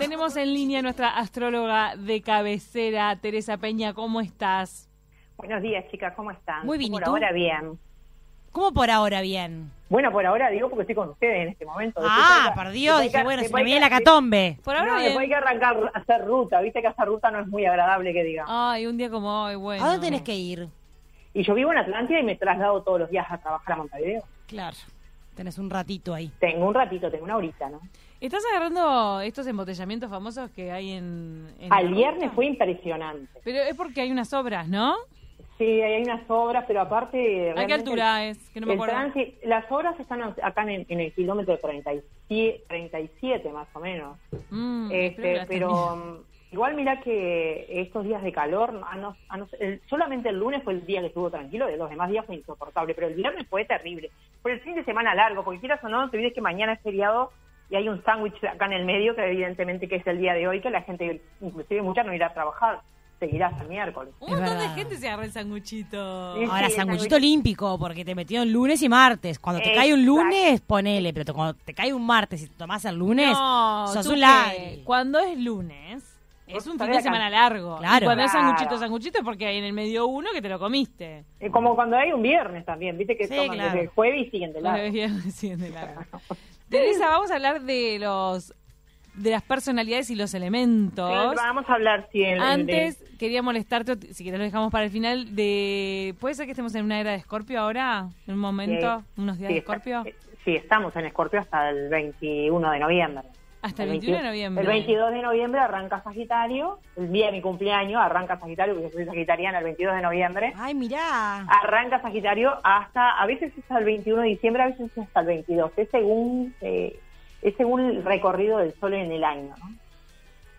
Tenemos en línea nuestra astróloga de cabecera, Teresa Peña. ¿Cómo estás? Buenos días, chicas, ¿cómo están? Muy bien, ¿y Por tú? ahora bien. ¿Cómo por ahora bien? Bueno, por ahora digo porque estoy con ustedes en este momento. Después Ah, por Dios, dije, que- bueno, se me viene la catombe. Por ahora no, bien. después hay que arrancar a hacer ruta. Viste que hacer ruta no es muy agradable que digamos. Ay, un día como hoy, bueno. ¿A dónde tenés que ir? Y yo vivo en Atlántida y me traslado todos los días a trabajar a Montevideo. Claro, tenés un ratito ahí. Tengo un ratito, tengo una horita, ¿no? ¿Estás agarrando estos embotellamientos famosos que hay en... en Al viernes ruta? fue impresionante. Pero es porque hay unas obras, ¿no? Sí, hay unas obras, pero aparte... ¿A qué altura es? Que no me acuerdo. las obras están acá en, en el kilómetro 37, 37 más o menos. Mm, Este, pero mm, igual mira que estos días de calor, a a el- solamente el lunes fue el día que estuvo tranquilo, de los demás días fue insoportable, pero el viernes fue terrible. Por el fin de semana largo, porque quieras o no, no te olvides que mañana es feriado y hay un sándwich acá en el medio, que evidentemente que es el día de hoy, que la gente, inclusive mucha no irá a trabajar, seguirá hasta el miércoles. Un montón de gente se agarra el sanguchito. Sí. Ahora, el sanguchito olímpico, porque te metieron lunes y martes. Cuando te cae un lunes, ponele, pero te- cuando te cae un martes y te tomás el lunes, No, sos un ladri. Cuando es lunes, es un fin de semana can- largo. Claro. Y cuando es Claro. sanguchito, sanguchito es porque hay en el medio uno que te lo comiste. Como cuando hay un viernes también, viste que Sí, toman claro. desde el jueves y siguen de largo. Sí, de largo. Teresa, vamos a hablar de los de las personalidades y los elementos. Pero Vamos a hablar, sí, Antes quería molestarte, si quieres lo dejamos para el final, de... ¿Puede ser que estemos en una era de Escorpio ahora? ¿En un momento? Sí. ¿Unos días Sí, de Escorpio? eh, Sí, estamos en Escorpio hasta el 21 de noviembre. Hasta el 21 de 20 noviembre. El 22 de noviembre arranca Sagitario, el día de mi cumpleaños arranca Sagitario, porque yo soy sagitariana el 22 de noviembre. Ay, mirá. Arranca Sagitario hasta, a veces es hasta el 21 de diciembre, a veces es hasta el 22. Es según, eh, es según el recorrido del sol en el año. ¿no?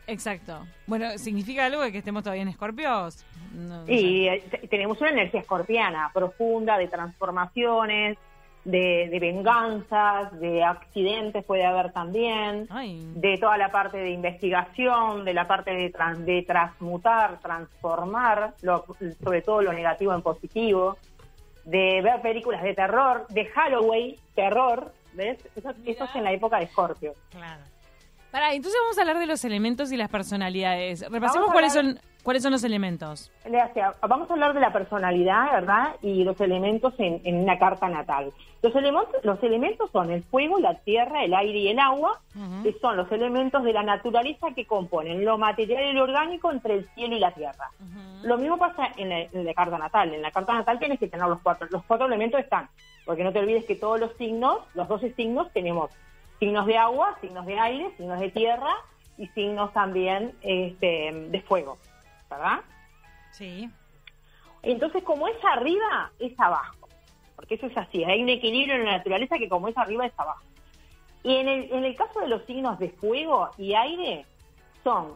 Exacto. Bueno, ¿significa algo de que estemos todavía en Escorpios? No, sé. eh, te- tenemos una energía escorpiana profunda de transformaciones, de, de venganzas, de accidentes puede haber también. Ay. de toda la parte de investigación, de la parte de, trans- de transmutar, transformar, lo- sobre todo lo negativo en positivo, de ver películas de terror, de Halloween, terror, ¿ves? Eso, eso es en la época de Scorpio. Claro. Pará, entonces vamos a hablar de los elementos y las personalidades. Repasemos cuáles son cuáles son los elementos. Vamos a hablar de la personalidad, ¿verdad? Y los elementos en, en una carta natal. Los elementos, los elementos son el fuego, la tierra, el aire y el agua, que son los elementos de la naturaleza que componen lo material y lo orgánico entre el cielo y la tierra. Lo mismo pasa en la, en la carta natal. En la carta natal tienes que tener los cuatro. Los cuatro elementos están. Porque no te olvides que todos los signos, los 12 signos, tenemos signos de agua, signos de aire, signos de tierra y signos también este, de fuego. ¿Verdad? Sí. Entonces, como es arriba, es abajo. Porque eso es así. Hay un equilibrio en la naturaleza que como es arriba, es abajo. Y en el, en el caso de los signos de fuego y aire, son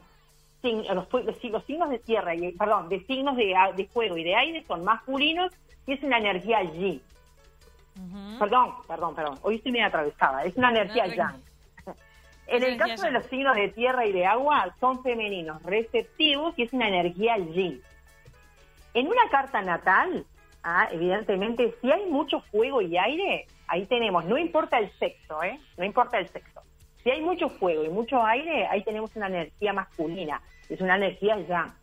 los, los, los signos de tierra, y, perdón, de signos de, de fuego y de aire son masculinos y es una energía allí. Ujú. Perdón, perdón, perdón. Hoy estoy medio atravesada. Es una energía No, yang. En el caso de los signos de tierra y de agua, son femeninos, receptivos y es una energía yin. En una carta natal, ah, evidentemente, si hay mucho fuego y aire, ahí tenemos, no importa el sexo, ¿eh? No importa el sexo. Si hay mucho fuego y mucho aire, ahí tenemos una energía masculina, es una energía yang.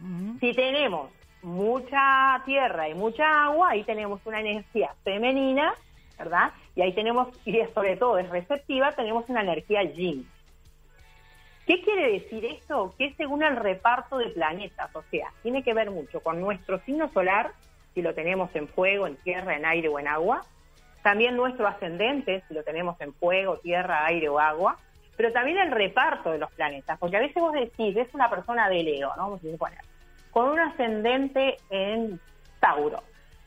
Ujú. Si tenemos mucha tierra y mucha agua, ahí tenemos una energía femenina, ¿verdad? Y ahí tenemos, y sobre todo es receptiva, tenemos una energía yin. ¿Qué quiere decir esto? Que según el reparto de planetas, o sea, tiene que ver mucho con nuestro signo solar, si lo tenemos en fuego, en tierra, en aire o en agua, también nuestro ascendente, si lo tenemos en fuego, tierra, aire o agua, pero también el reparto de los planetas, porque a veces vos decís, es una persona de Leo, ¿no? Vamos a suponer, con un ascendente en Tauro.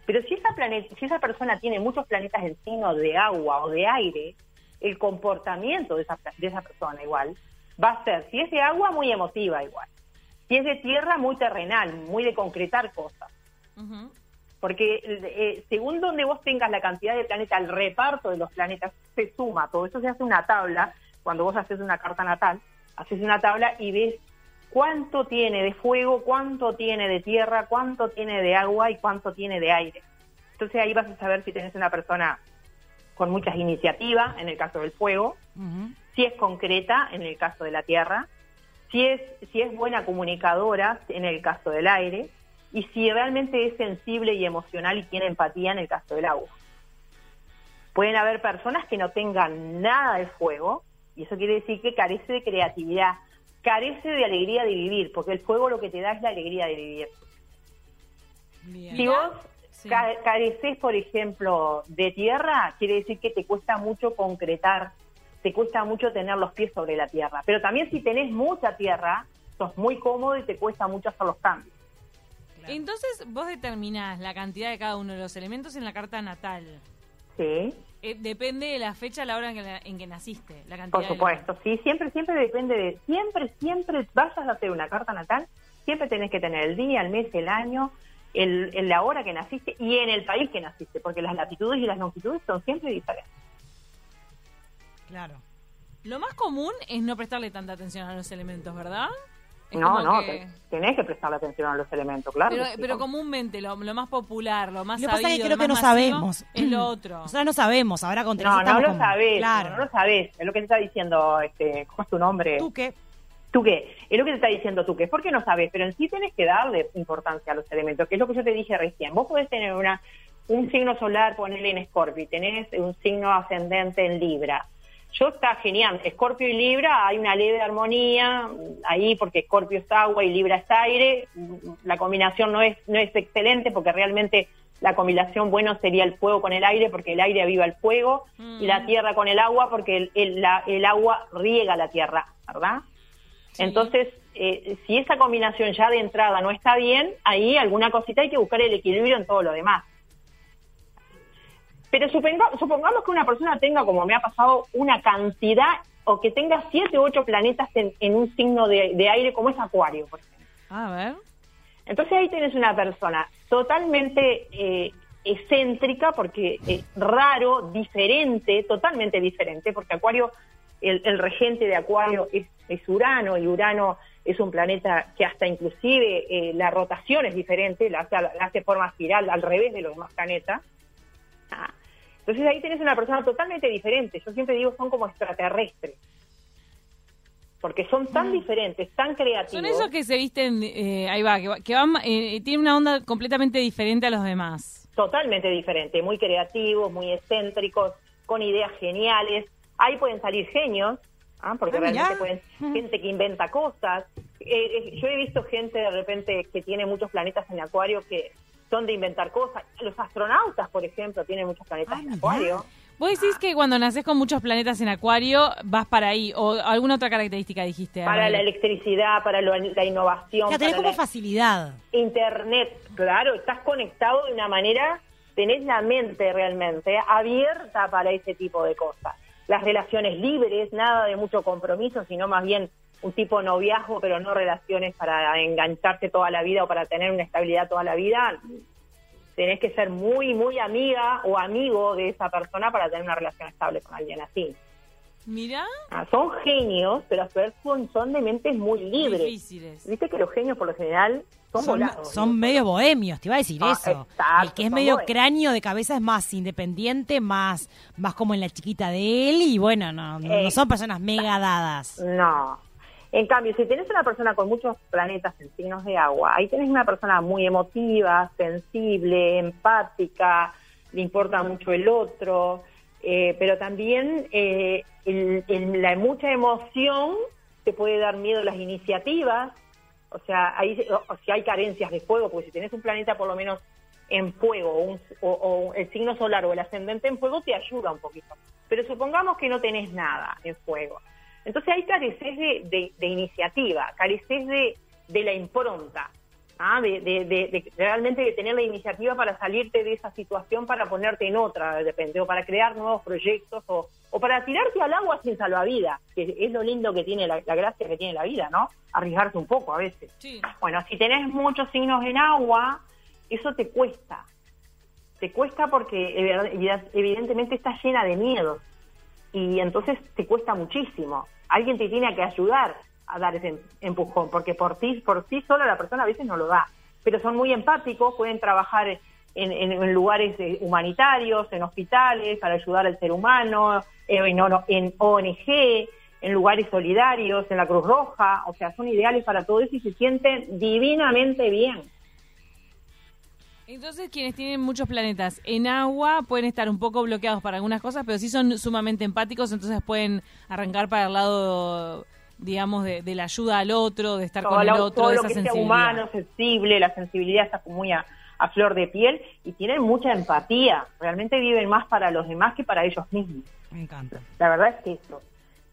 Pero si esa, planeta, si esa persona tiene muchos planetas en signo de agua o de aire, el comportamiento de esa, de esa persona igual va a ser, si es de agua, muy emotiva igual. Si es de tierra, muy terrenal, muy de concretar cosas. Porque eh, según donde vos tengas la cantidad de planetas, el reparto de los planetas se suma, todo eso se hace una tabla, cuando vos haces una carta natal, haces una tabla y ves cuánto tiene de fuego, cuánto tiene de tierra, cuánto tiene de agua y cuánto tiene de aire. Entonces ahí vas a saber si tenés una persona con muchas iniciativas, en el caso del fuego, si es concreta en el caso de la tierra, si es, si es buena comunicadora en el caso del aire y si realmente es sensible y emocional y tiene empatía en el caso del agua. Pueden haber personas que no tengan nada de fuego y eso quiere decir que carece de creatividad, carece de alegría de vivir, porque el fuego lo que te da es la alegría de vivir. Bien. Si vos Sí. ca- careces, por ejemplo, de tierra, quiere decir que te cuesta mucho concretar, te cuesta mucho tener los pies sobre la tierra. Pero también si tenés mucha tierra, sos muy cómodo y te cuesta mucho hacer los cambios. Entonces vos determinás la cantidad de cada uno de los elementos en la carta natal. Sí, Eh, depende de la fecha, la hora en que, la- en que naciste, la cantidad por de supuesto. Sí, siempre, siempre depende de, siempre, siempre vayas a hacer una carta natal, siempre tenés que tener el día, el mes, el año, el, el- la hora que naciste y en el país que naciste, porque las latitudes y las longitudes son siempre diferentes. Claro. Lo más común es no prestarle tanta atención a los elementos, ¿verdad? Es no, no, que- te- tenés que prestarle atención a los elementos, claro. Pero, que comúnmente lo, lo más popular, lo más Lo que pasa es sabido, que creo lo que no sabemos. es lo otro. Nosotros no sabemos. Ahora con No, no lo como- sabés, Claro. no, no lo sabés. Es lo que te está diciendo, este, ¿cómo es tu nombre? ¿Tú qué? ¿Tú qué? Es lo que te está diciendo tú qué. ¿Por qué no sabes? Pero en sí tenés que darle importancia a los elementos, que es lo que yo te dije recién. Vos podés tener una un signo solar, ponerle en Escorpio, y tenés un signo ascendente en Libra. Yo está genial. Escorpio y Libra hay una leve armonía ahí porque Escorpio es agua y Libra es aire. La combinación no es no es excelente porque realmente la combinación bueno sería el fuego con el aire porque el aire aviva el fuego y la Mm. tierra con el agua porque el, el- la- el agua riega la tierra, ¿verdad? Sí. Entonces, eh, si esa combinación ya de entrada no está bien, ahí alguna cosita hay que buscar el equilibrio en todo lo demás. Pero suponga- supongamos que una persona tenga, como me ha pasado, una cantidad o que tenga siete u ocho planetas en, en un signo de, de aire como es Acuario, por ejemplo. A ver. Entonces ahí tienes una persona totalmente eh, excéntrica, porque es raro, diferente, totalmente diferente, porque Acuario, el, el regente de Acuario es, es Urano, y Urano es un planeta que hasta inclusive eh, la rotación es diferente, la hace, la hace forma espiral al revés de los demás planetas. Entonces ahí tenés una persona totalmente diferente. Yo siempre digo, son como extraterrestres. Porque son tan diferentes, tan creativos. Son esos que se visten, eh, ahí va, que, que van, eh, tienen una onda completamente diferente a los demás. totalmente diferente, muy creativos, muy excéntricos, con ideas geniales. Ahí pueden salir genios, ¿ah? porque Ah, realmente pueden gente que inventa cosas. Eh, eh, yo he visto gente de repente que tiene muchos planetas en Acuario que son de inventar cosas. Los astronautas, por ejemplo, tienen muchos planetas Ah, en. Acuario. Vos decís que cuando nacés con muchos planetas en acuario, vas para ahí, o alguna otra característica dijiste. Para la electricidad, para lo- la innovación, Ya tenés para como la- facilidad. Internet, claro, estás conectado de una manera, tenés la mente realmente abierta para ese tipo de cosas. Las relaciones libres, nada de mucho compromiso, sino más bien un tipo noviazgo, pero no relaciones para engancharte toda la vida o para tener una estabilidad toda la vida. Tenés que ser muy, muy amiga o amigo de esa persona para tener una relación estable con alguien así. Mirá, Ah, son genios, pero a su vez son, son de mentes muy libres. difíciles. Viste que los genios por lo general son, Son, volados. son medio bohemios, te iba a decir Ah, eso. exacto, el que es medio bohemios. cráneo de cabeza es más independiente, más, más como en la chiquita de él, y bueno, no, no, no son personas mega dadas. No. En cambio, si tenés una persona con muchos planetas en signos de agua, ahí tenés una persona muy emotiva, sensible, empática, le importa mucho el otro, eh, pero también eh, el- la mucha emoción te puede dar miedo las iniciativas, o sea, ahí, o, o si hay carencias de fuego, porque si tenés un planeta por lo menos en fuego, un- o- o el signo solar o el ascendente en fuego, te ayuda un poquito. Pero supongamos que no tenés nada en fuego. Entonces ahí careces de, de- de iniciativa, careces de, de la impronta, ¿ah? de, de- de- de realmente de tener la iniciativa para salirte de esa situación, para ponerte en otra, de repente, o para crear nuevos proyectos, o, o para tirarte al agua sin salvavidas, que es lo lindo que tiene la, la gracia que tiene la vida, ¿no? Arriesgarse un poco a veces. Sí. Bueno, si tenés muchos signos en agua, eso te cuesta. Te cuesta porque evi- evidentemente está llena de miedos. Y entonces te cuesta muchísimo. Alguien te tiene que ayudar a dar ese em- empujón, porque por ti, por sí sola la persona a veces no lo da. Pero son muy empáticos, pueden trabajar en, en- lugares eh, humanitarios, en hospitales, para ayudar al ser humano, eh, en, en ONG, en lugares solidarios, en la Cruz Roja, o sea, son ideales para todo eso y se sienten divinamente bien. Entonces, quienes tienen muchos planetas en agua pueden estar un poco bloqueados para algunas cosas, pero sí son sumamente empáticos, entonces pueden arrancar para el lado, digamos, de, la ayuda al otro, de estar con el otro, todo de lo esa que sea humano, sensible, la sensibilidad está muy a, a flor de piel y tienen mucha empatía. Realmente viven más para los demás que para ellos mismos. Me encanta. La verdad es que eso.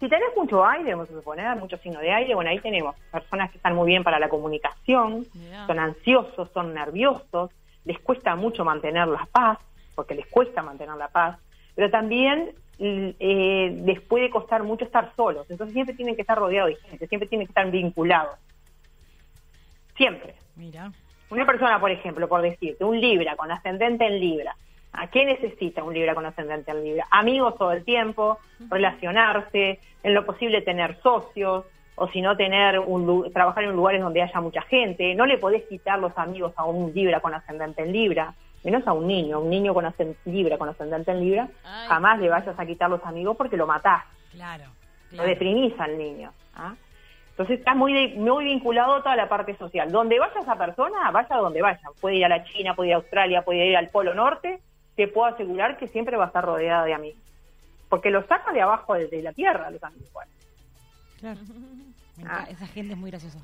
Si tenés mucho aire, vamos a suponer, mucho signo de aire, bueno, ahí tenemos personas que están muy bien para la comunicación, son ansiosos, son nerviosos, les cuesta mucho mantener la paz, porque les cuesta mantener la paz, pero también eh, les puede costar mucho estar solos, entonces siempre tienen que estar rodeados de gente, siempre tienen que estar vinculados. Siempre. Mira. Una persona, por ejemplo, por decirte, un Libra con ascendente en Libra, ¿A qué necesita un Libra con ascendente en Libra? Amigos todo el tiempo, relacionarse, en lo posible tener socios, o si no tener un, trabajar en lugares donde haya mucha gente. No le podés quitar los amigos a un Libra con ascendente en Libra, menos a un niño, un niño con ascendente, Libra con ascendente en Libra, jamás le vayas a quitar los amigos porque lo matás. Claro. Lo deprimís al niño. ¿ah? Entonces está muy, muy vinculado a toda la parte social. Donde vaya esa persona, vaya donde vaya. Puede ir a la China, puede ir a Australia, puede ir al Polo Norte, te puedo asegurar que siempre va a estar rodeada de amigos. Porque lo saca de abajo de, la tierra los amigos. Claro. Ah. Esa gente es muy graciosa.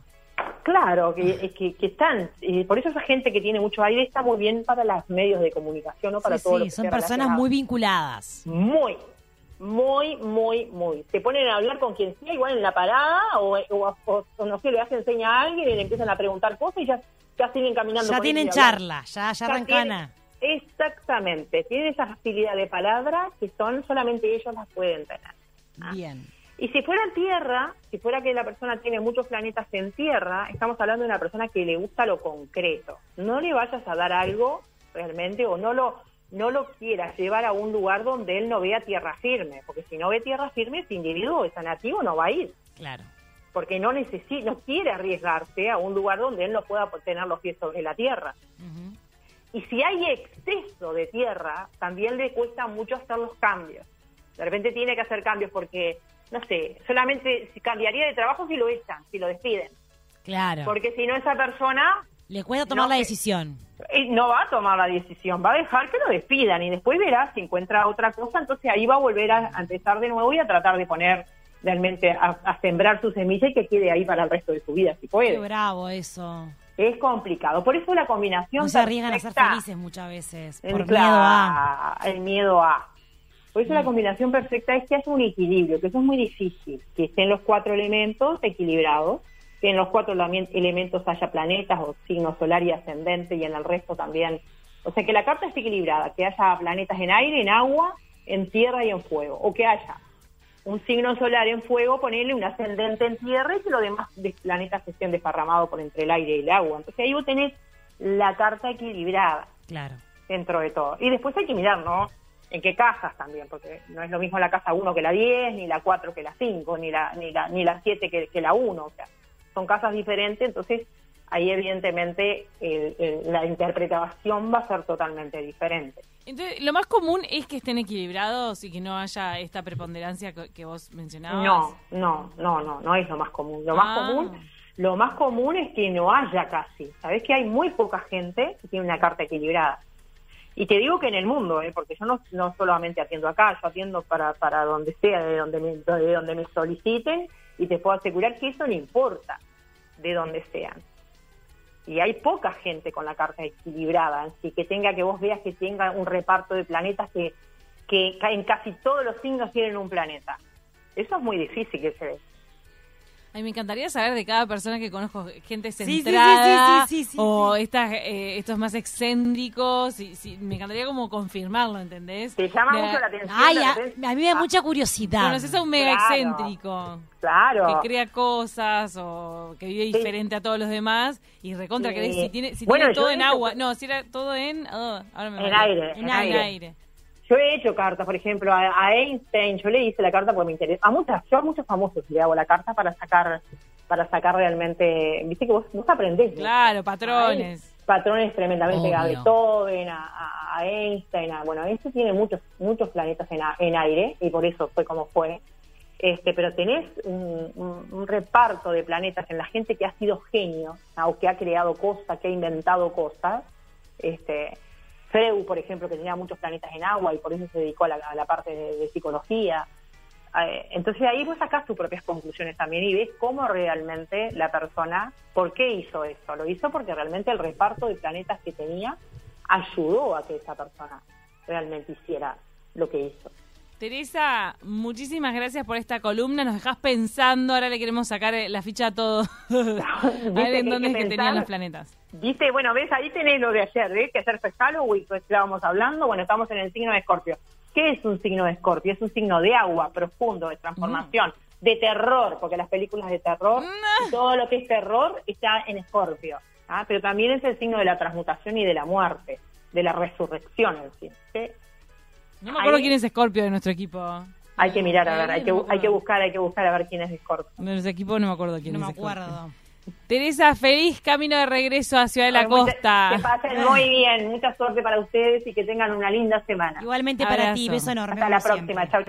Claro, que, que, que están, eh, por eso esa gente que tiene mucho aire está muy bien para los medios de comunicación, ¿no? Para sí, sí, son personas muy vinculadas. Muy, muy, muy, muy. Se ponen a hablar con quien sea, igual en la parada, o, o, no sé, le hacen seña a alguien y le empiezan a preguntar cosas y ya, ya siguen caminando. Ya tienen charla, ya, ya, arrancan Exactamente, tienen esa facilidad de palabra que son solamente ellos las pueden tener. ¿ah? Bien. Y si fuera Tierra, si fuera que la persona tiene muchos planetas en Tierra, estamos hablando de una persona que le gusta lo concreto. No le vayas a dar algo realmente o no lo no lo quieras llevar a un lugar donde él no vea tierra firme, porque si no ve tierra firme, ese individuo, ese nativo, no va a ir. Claro. Porque no necesita, no quiere arriesgarse a un lugar donde él no pueda tener los pies sobre la tierra. Y si hay exceso de tierra, también le cuesta mucho hacer los cambios. De repente tiene que hacer cambios porque, no sé, solamente cambiaría de trabajo si lo echan, si lo despiden. Claro. Porque si no, esa persona... Le cuesta tomar la decisión. No va a tomar la decisión, va a dejar que lo despidan y después verá si encuentra otra cosa, entonces ahí va a volver a, empezar de nuevo y a tratar de poner realmente a, sembrar su semilla y que quede ahí para el resto de su vida, si puede. Qué bravo eso es complicado. Por eso la combinación. No se arriesgan a ser felices muchas veces. Por miedo a. El miedo a. Por eso la mm. combinación perfecta es que hace un equilibrio, que eso es muy difícil. Que estén los cuatro elementos equilibrados, que en los cuatro elementos haya planetas o signos solar y ascendente y en el resto también. O sea, que la carta esté equilibrada, que haya planetas en aire, en agua, en tierra y en fuego. O que haya un signo solar en fuego, ponerle un ascendente en tierra y que los demás planetas estén desparramados por entre el aire y el agua. Entonces ahí vos tenés la carta equilibrada. Claro. Dentro de todo. Y después hay que mirar, ¿no? En qué casas también, porque no es lo mismo la casa 1 que la 10, ni la 4 que la 5, ni la, ni la, ni la 7 que, que la 1. O sea, son casas diferentes, entonces ahí evidentemente la interpretación va a ser totalmente diferente. Entonces, lo más común es que estén equilibrados y que no haya esta preponderancia que, vos mencionabas. No, no, no, no, no es lo más común. Lo más ah. común, lo más común es que no haya casi. Sabés que hay muy poca gente que tiene una carta equilibrada. Y te digo que en el mundo, ¿eh? porque yo no, no solamente atiendo acá, yo atiendo para, para donde sea, de donde, me, de donde me soliciten, y te puedo asegurar que eso no importa de donde sean y hay poca gente con la carta equilibrada, así que tenga que vos veas que tenga un reparto de planetas que, que en casi todos los signos tienen un planeta. Eso es muy difícil que se dé. Ay, me encantaría saber de cada persona que conozco, gente centrada sí, sí, sí, o estas, eh, estos más excéntricos. Y, me encantaría como confirmarlo, ¿entendés? Te llama mucho la atención. Ay, a, mí me da mucha curiosidad. Conoces a un mega excéntrico. Claro. Que crea cosas o que vive diferente a todos los demás y recontra que si tiene, si tiene todo en agua. No, si era todo en... Oh, ahora me en aire. En, aire. Yo he hecho cartas, por ejemplo, a, Einstein, yo le hice la carta porque me interesa. A muchas, yo a muchos famosos le hago la carta para sacar, para sacar realmente, viste que vos, vos aprendés. Claro, patrones. patrones tremendamente a Beethoven, a, Einstein, a, bueno, este tiene muchos, muchos planetas en, en aire y por eso fue como fue. Este, pero tenés un, reparto de planetas en la gente que ha sido genio, o que ha creado cosas, que ha inventado cosas. Este, Freud, por ejemplo, que tenía muchos planetas en agua y por eso se dedicó a la, parte de, psicología. Eh, entonces ahí vos sacás tus propias conclusiones también y ves cómo realmente la persona, ¿por qué hizo eso? Lo hizo porque realmente el reparto de planetas que tenía ayudó a que esa persona realmente hiciera lo que hizo. Teresa, muchísimas gracias por esta columna. Nos dejas pensando. Ahora le queremos sacar eh, la ficha a todo. a ver en dónde es que tenían los planetas. Viste, bueno, ves, ahí tenés lo de ayer, ¿ves? Que ayer fue Halloween, pues estábamos hablando. Bueno, estamos en el signo de Escorpio. ¿Qué es un signo de Escorpio? Es un signo de agua, profundo, de transformación, mm. de terror, porque las películas de terror, mm. todo lo que es terror está en Escorpio. ¿ah? Pero también es el signo de la transmutación y de la muerte, de la resurrección en sí. No me acuerdo quién es Scorpio de nuestro equipo. Hay que mirar, a ver, hay que, hay que buscar, hay que buscar a ver quién es Scorpio. De nuestro equipo no me acuerdo quién es. No me acuerdo. Teresa, feliz camino de regreso a Ciudad de la Costa. Que pasen muy bien, mucha suerte para ustedes y que tengan una linda semana. Igualmente para ti, beso enorme. Hasta la próxima, chao.